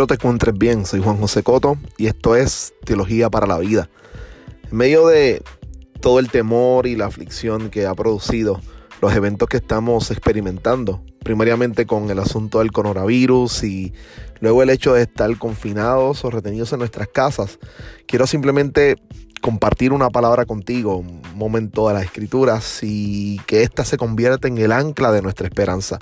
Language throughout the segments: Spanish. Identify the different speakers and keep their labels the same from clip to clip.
Speaker 1: Espero te encuentres bien, soy Juan José Coto y esto es Teología para la Vida. En medio de todo el temor y la aflicción que ha producido los eventos que estamos experimentando, primariamente con el asunto del coronavirus y luego el hecho de estar confinados o retenidos en nuestras casas, quiero simplemente compartir una palabra contigo, un momento de las escrituras y que ésta se convierta en el ancla de nuestra esperanza.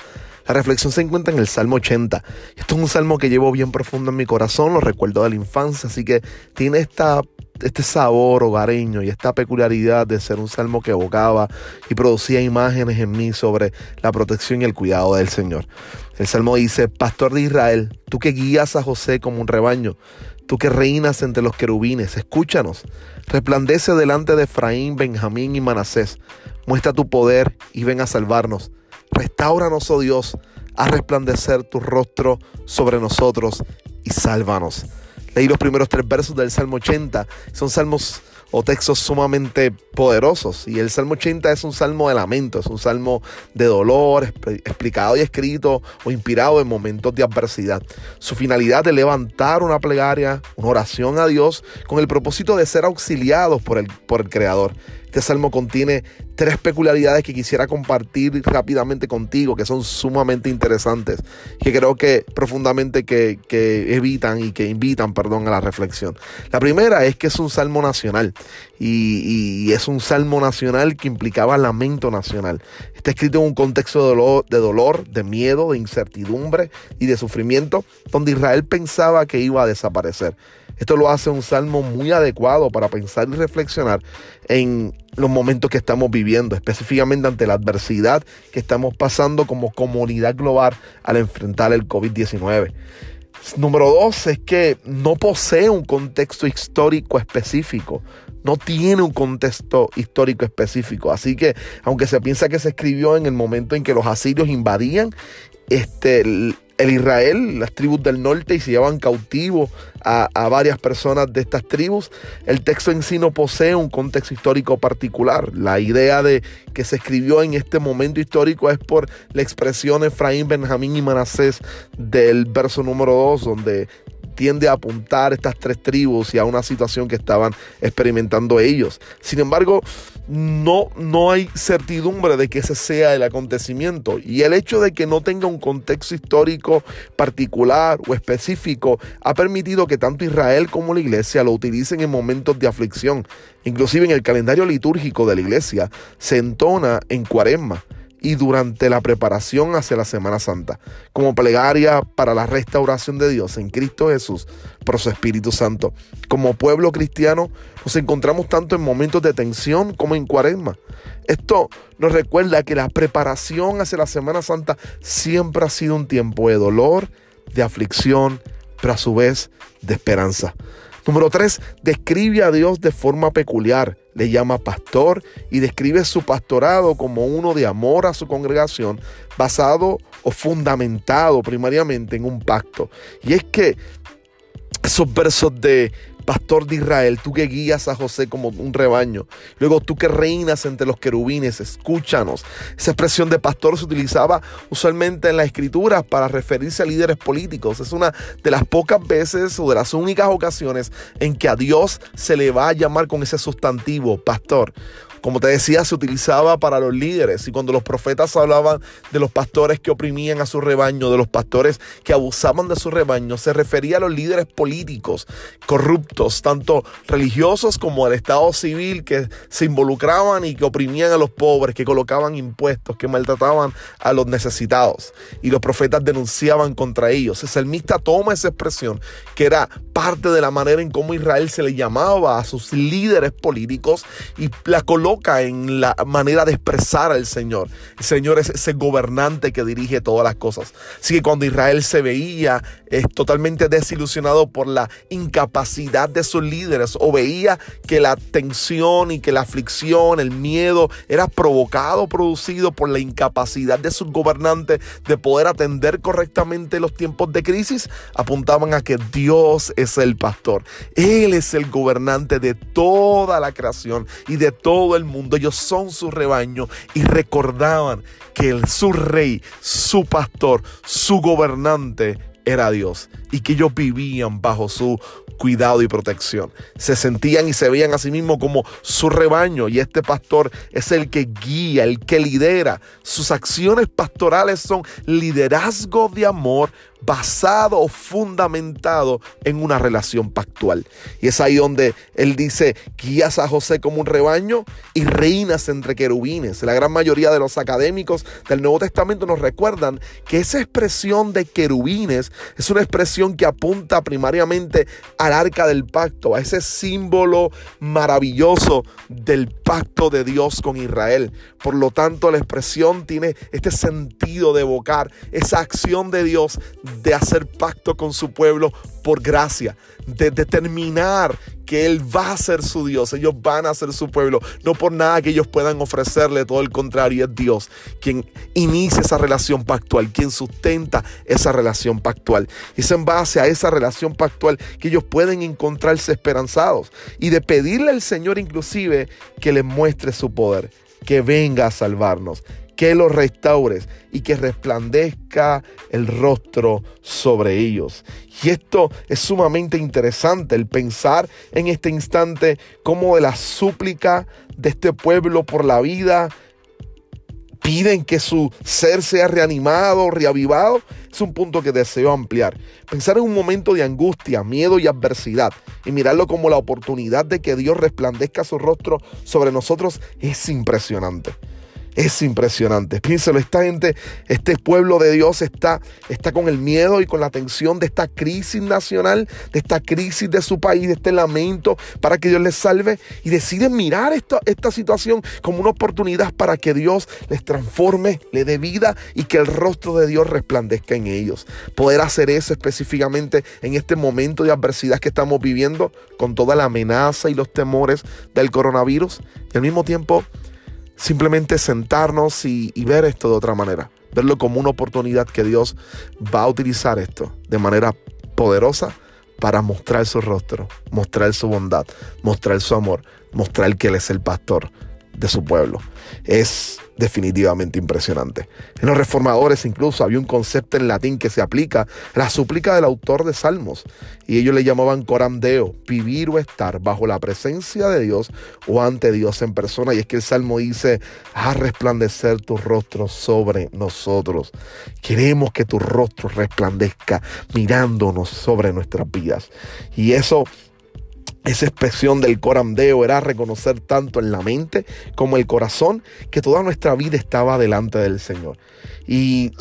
Speaker 1: La reflexión se encuentra en el Salmo 80. Esto es un salmo que llevo bien profundo en mi corazón, lo recuerdo de la infancia, así que tiene esta, este sabor hogareño y esta peculiaridad de ser un salmo que evocaba y producía imágenes en mí sobre la protección y el cuidado del Señor. El salmo dice, Pastor de Israel, tú que guías a José como un rebaño, tú que reinas entre los querubines, escúchanos. Resplandece delante de Efraín, Benjamín y Manasés. Muestra tu poder y ven a salvarnos. Restauranos, oh Dios, a resplandecer tu rostro sobre nosotros y sálvanos. Leí los primeros tres versos del Salmo 80. Son salmos o textos sumamente poderosos. Y el Salmo 80 es un salmo de lamento, es un salmo de dolor, explicado y escrito o inspirado en momentos de adversidad. Su finalidad es levantar una plegaria, una oración a Dios con el propósito de ser auxiliados por el, por el Creador. Este salmo contiene tres peculiaridades que quisiera compartir rápidamente contigo, que son sumamente interesantes, que creo que profundamente que, evitan y que invitan, perdón, a la reflexión. La primera es que es un salmo nacional y, es un salmo nacional que implicaba lamento nacional. Está escrito en un contexto de dolor, de dolor, de miedo, de incertidumbre y de sufrimiento, donde Israel pensaba que iba a desaparecer. Esto lo hace un salmo muy adecuado para pensar y reflexionar en los momentos que estamos viviendo, específicamente ante la adversidad que estamos pasando como comunidad global al enfrentar el COVID-19. Número dos es que no posee un contexto histórico específico, no tiene un contexto histórico específico. Así que, aunque se piensa que se escribió en el momento en que los asirios invadían, este, el Israel, las tribus del norte, y se llevan cautivos a, varias personas de estas tribus, el texto en sí no posee un contexto histórico particular. La idea de que se escribió en este momento histórico es por la expresión Efraín, Benjamín y Manasés del verso número 2, donde tiende a apuntar estas tres tribus y a una situación que estaban experimentando ellos. Sin embargo, no, no hay certidumbre de que ese sea el acontecimiento. Y el hecho de que no tenga un contexto histórico particular o específico ha permitido que tanto Israel como la iglesia lo utilicen en momentos de aflicción. Inclusive en el calendario litúrgico de la iglesia se entona en cuaresma y durante la preparación hacia la Semana Santa, como plegaria para la restauración de Dios en Cristo Jesús por su Espíritu Santo. Como pueblo cristiano nos encontramos tanto en momentos de tensión como en cuaresma. Esto nos recuerda que la preparación hacia la Semana Santa siempre ha sido un tiempo de dolor, de aflicción, pero a su vez de esperanza. Número 3, describe a Dios de forma peculiar. Le llama pastor y describe su pastorado como uno de amor a su congregación, basado o fundamentado primariamente en un pacto. Y es que esos versos de pastor de Israel, tú que guías a José como un rebaño. Luego tú que reinas entre los querubines, escúchanos. Esa expresión de pastor se utilizaba usualmente en la escritura para referirse a líderes políticos. Es una de las pocas veces o de las únicas ocasiones en que a Dios se le va a llamar con ese sustantivo, pastor. Como te decía, se utilizaba para los líderes y cuando los profetas hablaban de los pastores que oprimían a su rebaño, de los pastores que abusaban de su rebaño, se refería a los líderes políticos corruptos, tanto religiosos como del Estado civil, que se involucraban y que oprimían a los pobres, que colocaban impuestos, que maltrataban a los necesitados. Y los profetas denunciaban contra ellos. El salmista toma esa expresión, que era parte de la manera en cómo Israel se le llamaba a sus líderes políticos y la coloca en la manera de expresar al Señor. El Señor es ese gobernante que dirige todas las cosas. Así que cuando Israel se veía es totalmente desilusionado por la incapacidad de sus líderes o veía que la tensión y que la aflicción, el miedo era provocado, producido por la incapacidad de sus gobernantes de poder atender correctamente los tiempos de crisis, apuntaban a que Dios es el pastor. Él es el gobernante de toda la creación y de todo el mundo. Ellos son su rebaño y recordaban que el, su rey, su pastor, su gobernante era Dios y que ellos vivían bajo su cuidado y protección. Se sentían y se veían a sí mismos como su rebaño y este pastor es el que guía, el que lidera. Sus acciones pastorales son liderazgo de amor basado o fundamentado en una relación pactual. Y es ahí donde él dice, guías a José como un rebaño y reinas entre querubines. La gran mayoría de los académicos del Nuevo Testamento nos recuerdan que esa expresión de querubines es una expresión que apunta primariamente al arca del pacto, a ese símbolo maravilloso del pacto de Dios con Israel. Por lo tanto, la expresión tiene este sentido de evocar esa acción de Dios de hacer pacto con su pueblo por gracia, de determinar que Él va a ser su Dios, ellos van a ser su pueblo, no por nada que ellos puedan ofrecerle, todo el contrario, es Dios quien inicia esa relación pactual, quien sustenta esa relación pactual. Y es en base a esa relación pactual que ellos pueden encontrarse esperanzados y de pedirle al Señor inclusive que les muestre su poder, que venga a salvarnos, que los restaures y que resplandezca el rostro sobre ellos. Y esto es sumamente interesante, el pensar en este instante como de la súplica de este pueblo por la vida piden que su ser sea reanimado, reavivado, es un punto que deseo ampliar. Pensar en un momento de angustia, miedo y adversidad y mirarlo como la oportunidad de que Dios resplandezca su rostro sobre nosotros es impresionante. Es impresionante. Piénselo, esta gente, este pueblo de Dios está, está con el miedo y con la tensión de esta crisis nacional, de esta crisis de su país, de este lamento para que Dios les salve y deciden mirar esta, esta situación como una oportunidad para que Dios les transforme, le dé vida y que el rostro de Dios resplandezca en ellos. Poder hacer eso específicamente en este momento de adversidad que estamos viviendo con toda la amenaza y los temores del coronavirus y al mismo tiempo simplemente sentarnos y, ver esto de otra manera, verlo como una oportunidad que Dios va a utilizar esto de manera poderosa para mostrar su rostro, mostrar su bondad, mostrar su amor, mostrar que Él es el pastor de su pueblo. Es definitivamente impresionante. En los reformadores incluso había un concepto en latín que se aplica, la súplica del autor de Salmos, y ellos le llamaban coram deo, vivir o estar bajo la presencia de Dios o ante Dios en persona. Y es que el Salmo dice, a resplandecer tu rostro sobre nosotros. Queremos que tu rostro resplandezca mirándonos sobre nuestras vidas. Y eso esa expresión del corandeo era reconocer tanto en la mente como el corazón que toda nuestra vida estaba delante del Señor y,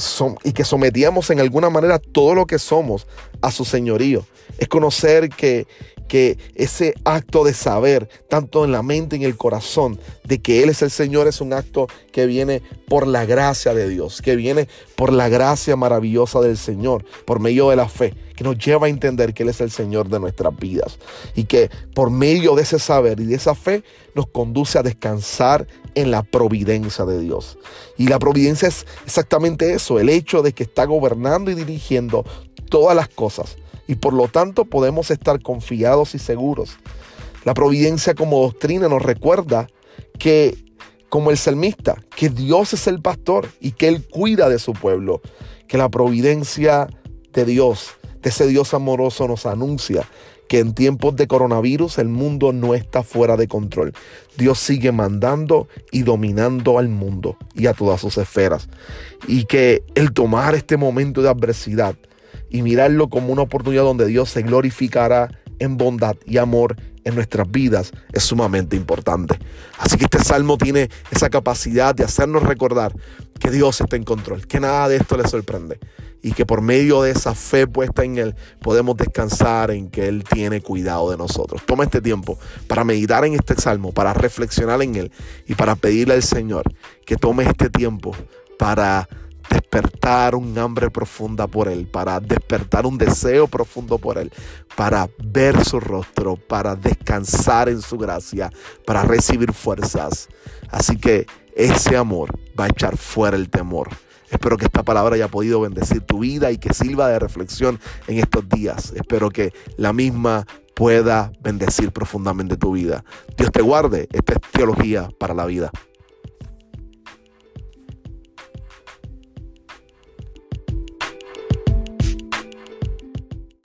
Speaker 1: y que sometíamos en alguna manera todo lo que somos a su señorío. Es conocer que, que ese acto de saber, tanto en la mente y en el corazón, de que Él es el Señor, es un acto que viene por la gracia de Dios, que viene por la gracia maravillosa del Señor, por medio de la fe, que nos lleva a entender que Él es el Señor de nuestras vidas y que por medio de ese saber y de esa fe nos conduce a descansar en la providencia de Dios. Y la providencia es exactamente eso, el hecho de que está gobernando y dirigiendo todas las cosas y por lo tanto podemos estar confiados y seguros. La providencia como doctrina nos recuerda que, como el salmista, que Dios es el pastor y que Él cuida de su pueblo, que la providencia de Dios, de ese Dios amoroso nos anuncia que en tiempos de coronavirus el mundo no está fuera de control. Dios sigue mandando y dominando al mundo y a todas sus esferas. Y que el tomar este momento de adversidad, y mirarlo como una oportunidad donde Dios se glorificará en bondad y amor en nuestras vidas es sumamente importante. Así que este salmo tiene esa capacidad de hacernos recordar que Dios está en control, que nada de esto le sorprende y que por medio de esa fe puesta en Él podemos descansar en que Él tiene cuidado de nosotros. Toma este tiempo para meditar en este salmo, para reflexionar en Él y para pedirle al Señor que tome este tiempo para despertar un hambre profunda por Él, para despertar un deseo profundo por Él, para ver su rostro, para descansar en su gracia, para recibir fuerzas. Así que ese amor va a echar fuera el temor. Espero que esta palabra haya podido bendecir tu vida y que sirva de reflexión en estos días. Espero que la misma pueda bendecir profundamente tu vida. Dios te guarde. Esta es teología para la vida.